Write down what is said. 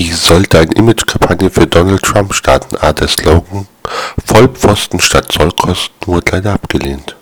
Ich sollte eine Imagekampagne für Donald Trump starten, ah, der Slogan. Vollpfosten statt Zollkosten wurde leider abgelehnt.